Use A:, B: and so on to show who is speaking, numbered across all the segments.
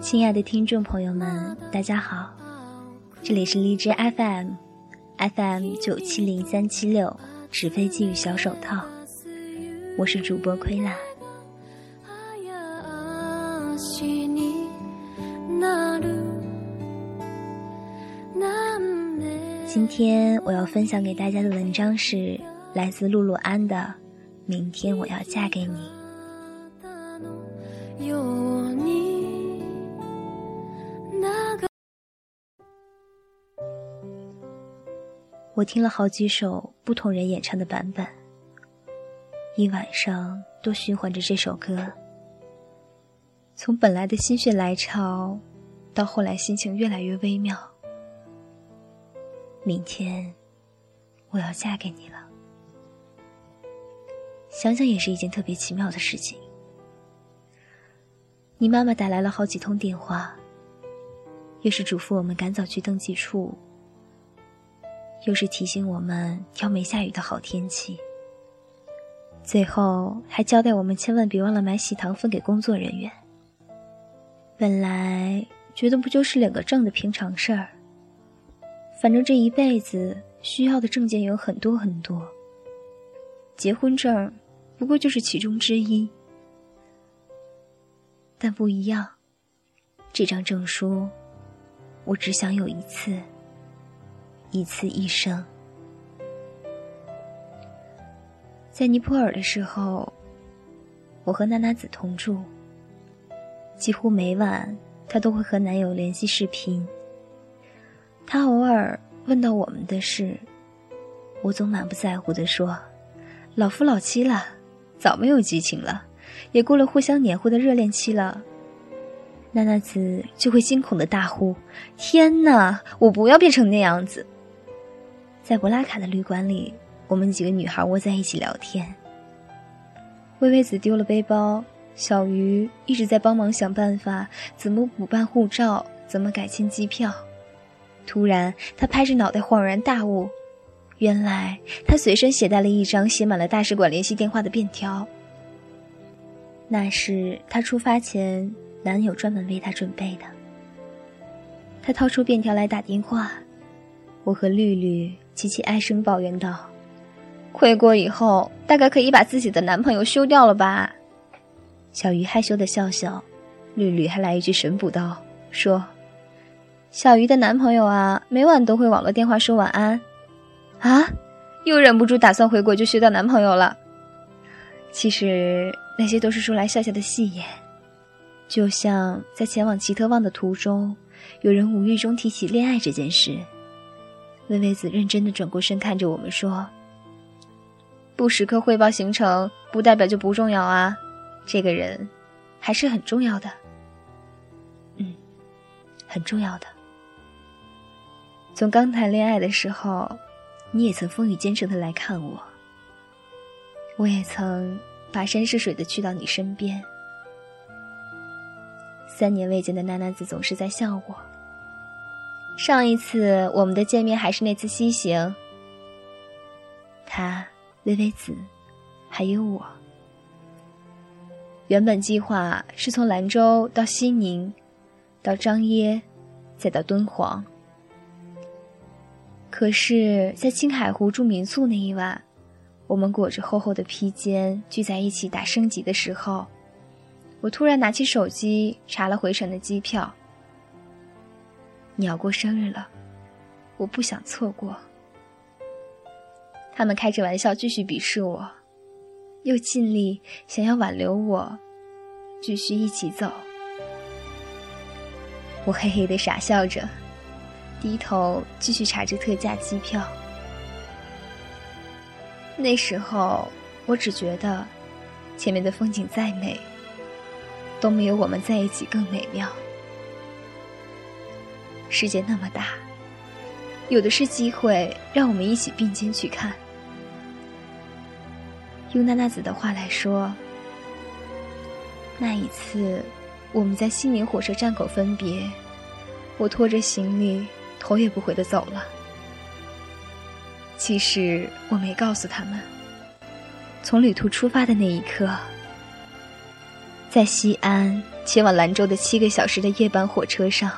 A: 亲爱的听众朋友们，大家好，这里是荔枝 FM，FM 九七零三七六纸飞机与小手套，我是主播亏懒。今天我要分享给大家的文章是来自露露安的《明天我要嫁给你》。我听了好几首不同人演唱的版本，一晚上都循环着这首歌。从本来的心血来潮，到后来心情越来越微妙。明天，我要嫁给你了。想想也是一件特别奇妙的事情。你妈妈打来了好几通电话，又是嘱咐我们赶早去登记处。又是提醒我们挑没下雨的好天气，最后还交代我们千万别忘了买喜糖分给工作人员。本来觉得不就是领个证的平常事儿，反正这一辈子需要的证件有很多很多，结婚证不过就是其中之一。但不一样，这张证书我只想有一次。一次一生。在尼泊尔的时候，我和娜娜子同住。几乎每晚，她都会和男友联系视频。她偶尔问到我们的事，我总满不在乎的说：“老夫老妻了，早没有激情了，也过了互相黏糊的热恋期了。”娜娜子就会惊恐的大呼：“天哪！我不要变成那样子！”在博拉卡的旅馆里，我们几个女孩窝在一起聊天。微微子丢了背包，小鱼一直在帮忙想办法怎么补办护照，怎么改签机票。突然，他拍着脑袋恍然大悟，原来他随身携带了一张写满了大使馆联系电话的便条。那是他出发前男友专门为他准备的。他掏出便条来打电话，我和绿绿。琪琪哀声抱怨道：“回国以后，大概可以把自己的男朋友休掉了吧？”小鱼害羞的笑笑，绿绿还来一句神补刀，说：“小鱼的男朋友啊，每晚都会网络电话说晚安。”啊，又忍不住打算回国就休掉男朋友了。其实那些都是说来笑笑的戏言，就像在前往奇特旺的途中，有人无意中提起恋爱这件事。薇薇子认真的转过身看着我们说：“不时刻汇报行程，不代表就不重要啊，这个人还是很重要的。嗯，很重要的。从刚谈恋爱的时候，你也曾风雨兼程的来看我，我也曾跋山涉水的去到你身边。三年未见的娜娜子总是在笑我。”上一次我们的见面还是那次西行，他、薇薇子，还有我。原本计划是从兰州到西宁，到张掖，再到敦煌。可是，在青海湖住民宿那一晚，我们裹着厚厚的披肩聚在一起打升级的时候，我突然拿起手机查了回程的机票。你要过生日了，我不想错过。他们开着玩笑继续鄙视我，又尽力想要挽留我，继续一起走。我嘿嘿的傻笑着，低头继续查着特价机票。那时候，我只觉得，前面的风景再美，都没有我们在一起更美妙。世界那么大，有的是机会让我们一起并肩去看。用娜娜子的话来说，那一次我们在西宁火车站口分别，我拖着行李头也不回的走了。其实我没告诉他们。从旅途出发的那一刻，在西安前往兰州的七个小时的夜班火车上，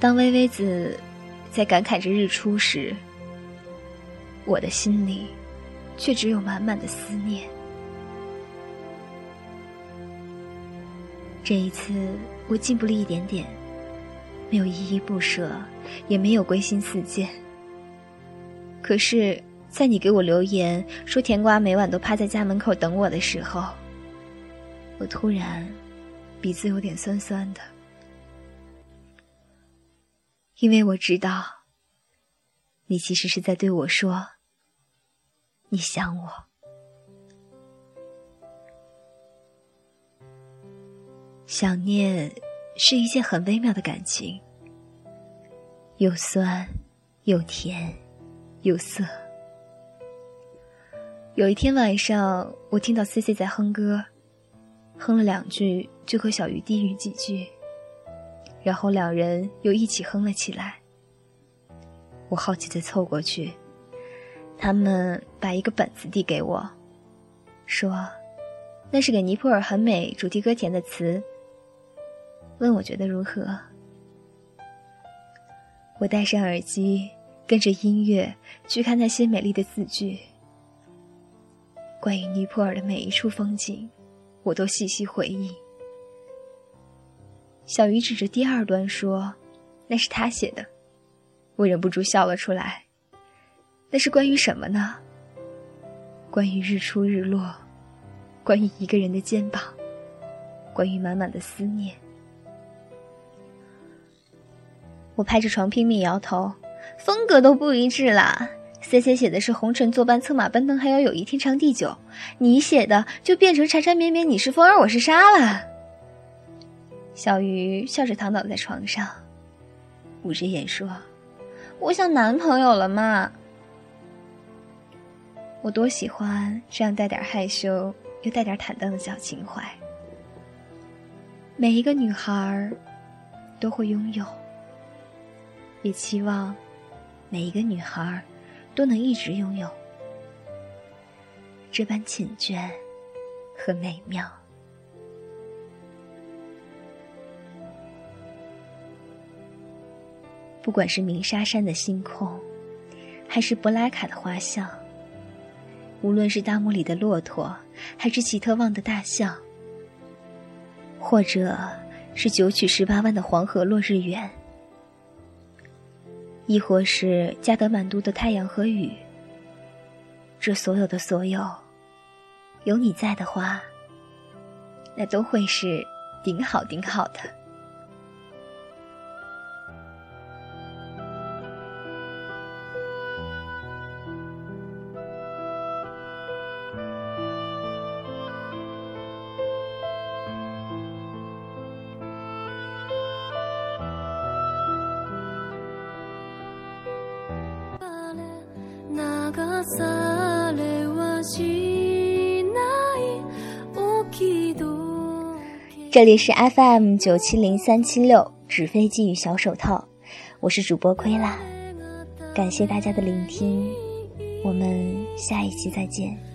A: 当微微子在感慨着日出时，我的心里却只有满满的思念。这一次，我进步了一点点，没有依依不舍，也没有归心似箭。可是，在你给我留言说甜瓜每晚都趴在家门口等我的时候，我突然鼻子有点酸酸的，因为我知道，你其实是在对我说，你想我。想念是一件很微妙的感情，又酸，又甜，又涩。有一天晚上，我听到 C C 在哼歌，哼了两句，就和小鱼低语几句，然后两人又一起哼了起来。我好奇的凑过去，他们把一个本子递给我，说：“那是给尼泊尔很美主题歌填的词。”问我觉得如何？我戴上耳机，跟着音乐去看那些美丽的字句。关于尼泊尔的每一处风景，我都细细回忆。小鱼指着第二段说：“那是他写的。”我忍不住笑了出来。那是关于什么呢？关于日出日落，关于一个人的肩膀，关于满满的思念。我拍着床拼命摇头，风格都不一致啦。C C 写的是红尘作伴，策马奔腾，还要有一天长地久。你写的就变成缠缠绵绵，你是风儿，我是沙了。小鱼笑着躺倒在床上，捂着眼说：“我想男朋友了嘛。”我多喜欢这样带点害羞又带点坦荡的小情怀。每一个女孩都会拥有。也期望每一个女孩都能一直拥有这般缱绻和美妙。不管是鸣沙山的星空，还是布拉卡的花巷，无论是大漠里的骆驼，还是奇特旺的大象，或者是九曲十八弯的黄河落日圆。亦或是加德满都的太阳和雨，这所有的所有，有你在的话，那都会是顶好顶好的。这里是 FM 九七零三七六纸飞机与小手套，我是主播亏啦，感谢大家的聆听，我们下一期再见。